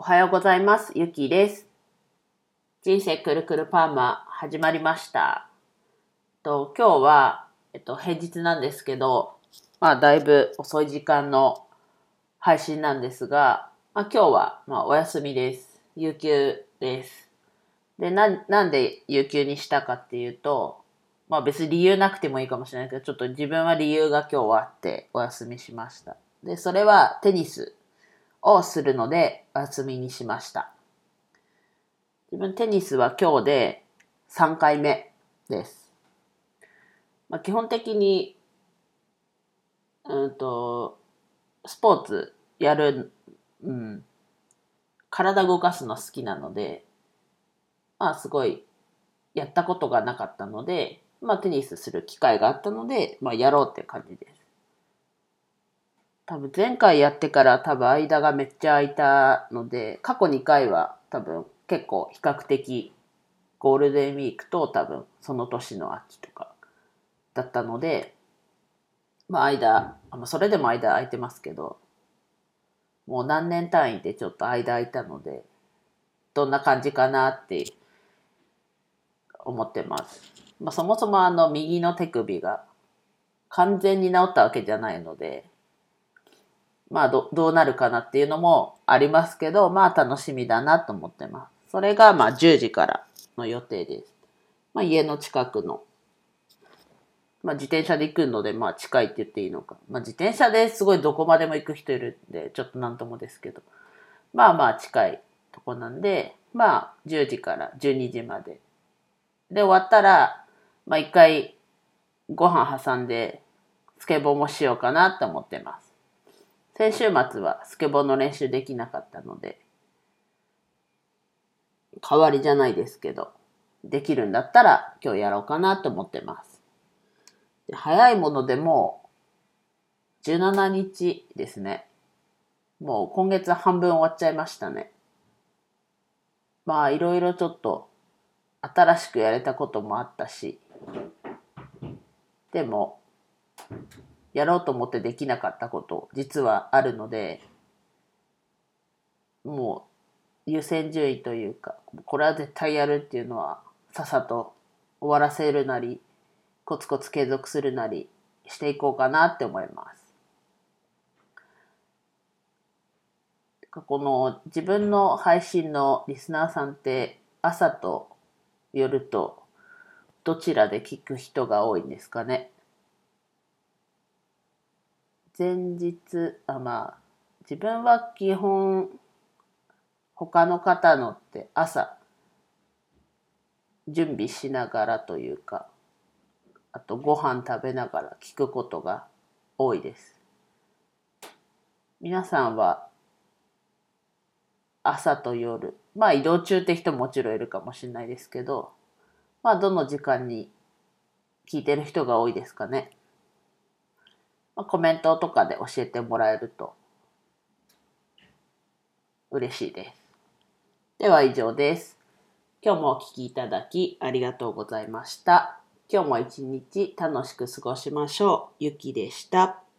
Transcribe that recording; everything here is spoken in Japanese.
おはようございます。ゆきです。人生くるくるパーマ始まりました。と今日は、えっと、平日なんですけど、まあ、だいぶ遅い時間の配信なんですが、まあ、今日は、まあ、お休みです。有給です。で、な、なんで有給にしたかっていうと、まあ別に理由なくてもいいかもしれないけど、ちょっと自分は理由が今日はあってお休みしました。で、それはテニスをするのでお休みにしました。自分テニスは今日で3回目です。まあ、基本的に、うんと、スポーツやる、うん、体動かすの好きなので、まあすごいやったことがなかったので、まあテニスする機会があったので、まあやろうって感じです。多分前回やってから多分間がめっちゃ空いたので、過去2回は多分結構比較的ゴールデンウィークと多分その年の秋とかだったので、まあ間、あのそれでも間空いてますけど、もう何年単位でちょっと間空いたので、どんな感じかなって思ってます。まあ、そもそもあの右の手首が完全に治ったわけじゃないので、まあどどうなるかなっていうのもありますけど、まあ楽しみだなと思ってます。それがまあ10時からの予定です。まあ家の近くの、まあ自転車で行くのでまあ近いって言っていいのか。まあ自転車ですごいどこまでも行く人いるんで、ちょっとなんともですけど、まあまあ近いとこなんで、まあ10時から12時まで。で終わったら、まあ一回ご飯挟んでスケボーもしようかなと思ってます。先週末はスケボーの練習できなかったので、代わりじゃないですけど、できるんだったら今日やろうかなと思ってます。で早いものでもう17日ですね。もう今月半分終わっちゃいましたね。まあいろいろちょっと新しくやれたこともあったし、でも、やろうと思ってできなかったこと、実はあるので、もう優先順位というか、これは絶対やるっていうのは、さっさと終わらせるなり、コツコツ継続するなりしていこうかなって思います。この自分の配信のリスナーさんって朝と夜とどちらで聞く人が多いんですかね前日あまあ自分は基本他の方のって朝準備しながらというかあとご飯食べながら聞くことが多いです皆さんは朝と夜まあ移動中って人ももちろんいるかもしれないですけどまあどの時間に聞いてる人が多いですかね。まあ、コメントとかで教えてもらえると嬉しいです。では以上です。今日もお聴きいただきありがとうございました。今日も一日楽しく過ごしましょう。ゆきでした。